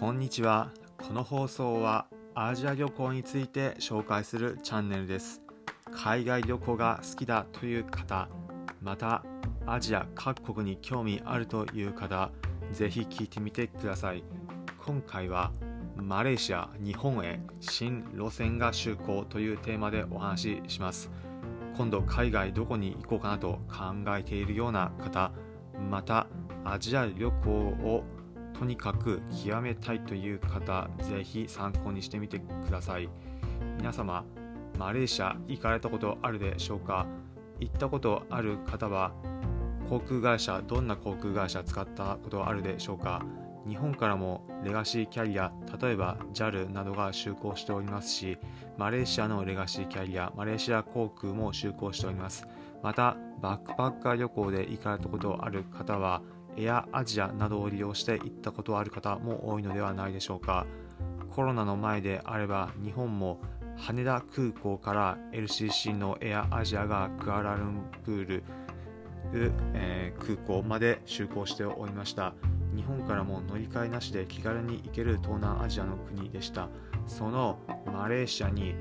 こんにちは。この放送はアジア旅行について紹介するチャンネルです。海外旅行が好きだという方、またアジア各国に興味あるという方、ぜひ聞いてみてください。今回はマレーシア、日本へ新路線が就航というテーマでお話しします。今度海外どこに行こうかなと考えているような方、またアジア旅行をとにかく極めたいという方、ぜひ参考にしてみてください。皆様、マレーシア行かれたことあるでしょうか？行ったことある方は、航空会社、どんな航空会社使ったことあるでしょうか？日本からもレガシーキャリア、例えば JAL などが就航しておりますし、マレーシアのレガシーキャリア、マレーシア航空も就航しております。また、バックパッカー旅行で行かれたことある方は、エアアジアなどを利用して行ったことある方も多いのではないでしょうか。コロナの前であれば日本も羽田空港から LCC のエアアジアがクアラルンプール、えー、空港まで就航しておりました。日本からも乗り換えなしで気軽に行ける東南アジアの国でした。そのマレーシアに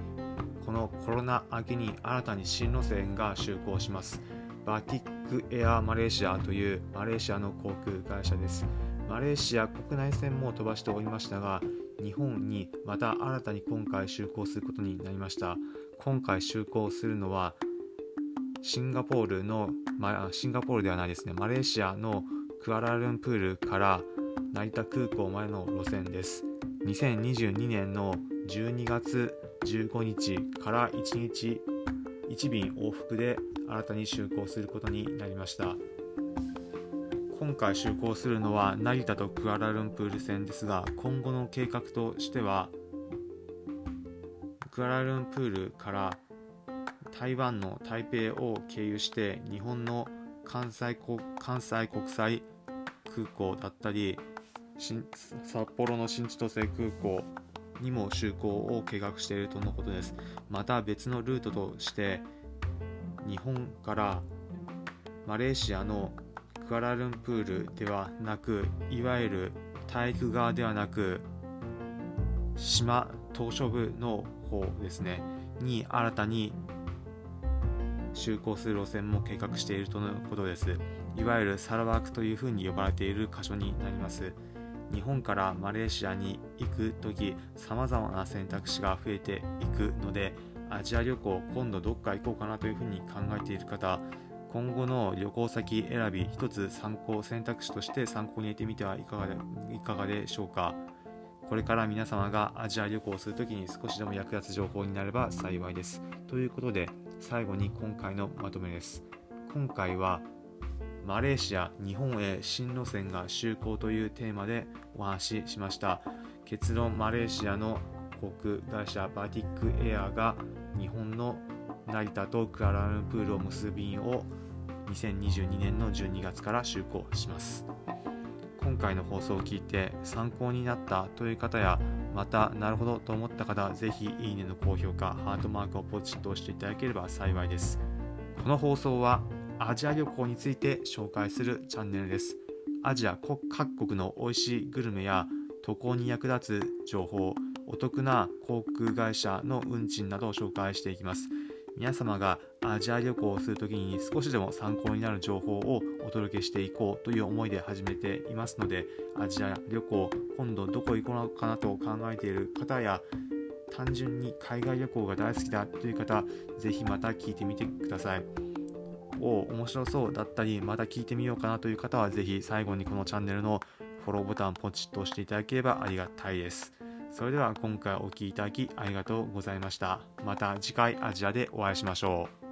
このコロナ明けに新たに新路線が就航します。バティックエアマレーシアというマレーシアの航空会社です。マレーシア国内線も飛ばしておりましたが、日本にまた新たに今回就航することになりました。今回就航するのは、シンガポールの、ま、シンガポールではないですね、マレーシアのクアラルンプールから成田空港までの路線です。2022年の12月15日から1日1便往復で新たに就航することになりました。今回就航するのは成田とクアラルンプール線ですが今後の計画としてはクアラルンプールから台湾の台北を経由して日本の関西関西国際空港だったり札幌の新千歳空港にも就航を計画しているとのことです。また別のルートとして日本からマレーシアのクアラルンプールではなくいわゆる体育側ではなく島島しょ部の方ですね。に新たに就航する路線も計画しているとのことです。いわゆるサラワークというふうに呼ばれている箇所になります。日本からマレーシアに行く時さまざまな選択肢が増えていくのでアジア旅行今度どっか行こうかなというふうに考えている方今後の旅行先選び一つ参考選択肢として参考に入れてみてはいかがでいかがでしょうか。これから皆様がアジア旅行をするときに少しでも役立つ情報になれば幸いです。ということで最後に今回のまとめです。今回はマレーシア、日本へ新路線が就航というテーマでお話ししました。結論、マレーシアの航空会社バティックエアが日本の成田とクアラルンプールを結ぶ便を2022年の12月から就航します。今回の放送を聞いて参考になったという方やまたなるほどと思った方ぜひいいねの高評価ハートマークをポチッと押していただければ幸いですこの放送はアジア旅行について紹介するチャンネルです。アジア各国の美味しいグルメや渡航に役立つ情報、お得な航空会社の運賃などを紹介していきます。皆様がアジア旅行をするときに少しでも参考になる情報をお届けしていこうという思いで始めていますので、アジア旅行、今度どこ行こうかなと考えている方や、単純に海外旅行が大好きだという方、ぜひまた聞いてみてください。を面白そうだったりまた聞いてみようかなという方は是非最後にこのチャンネルのフォローボタンポチッと押していただければありがたいです。それでは今回お聴きいただきありがとうございました。また次回アジアでお会いしましょう。